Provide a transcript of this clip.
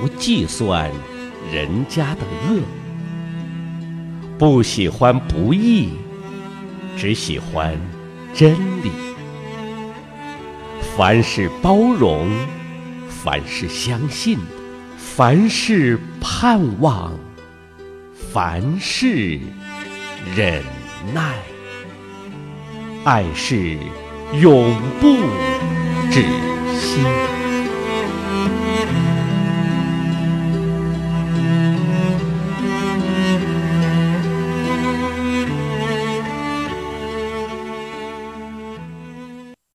不计算人家的恶，不喜欢不义，只喜欢真理。凡事包容，凡事相信。凡事盼望，凡事忍耐，爱是永不止。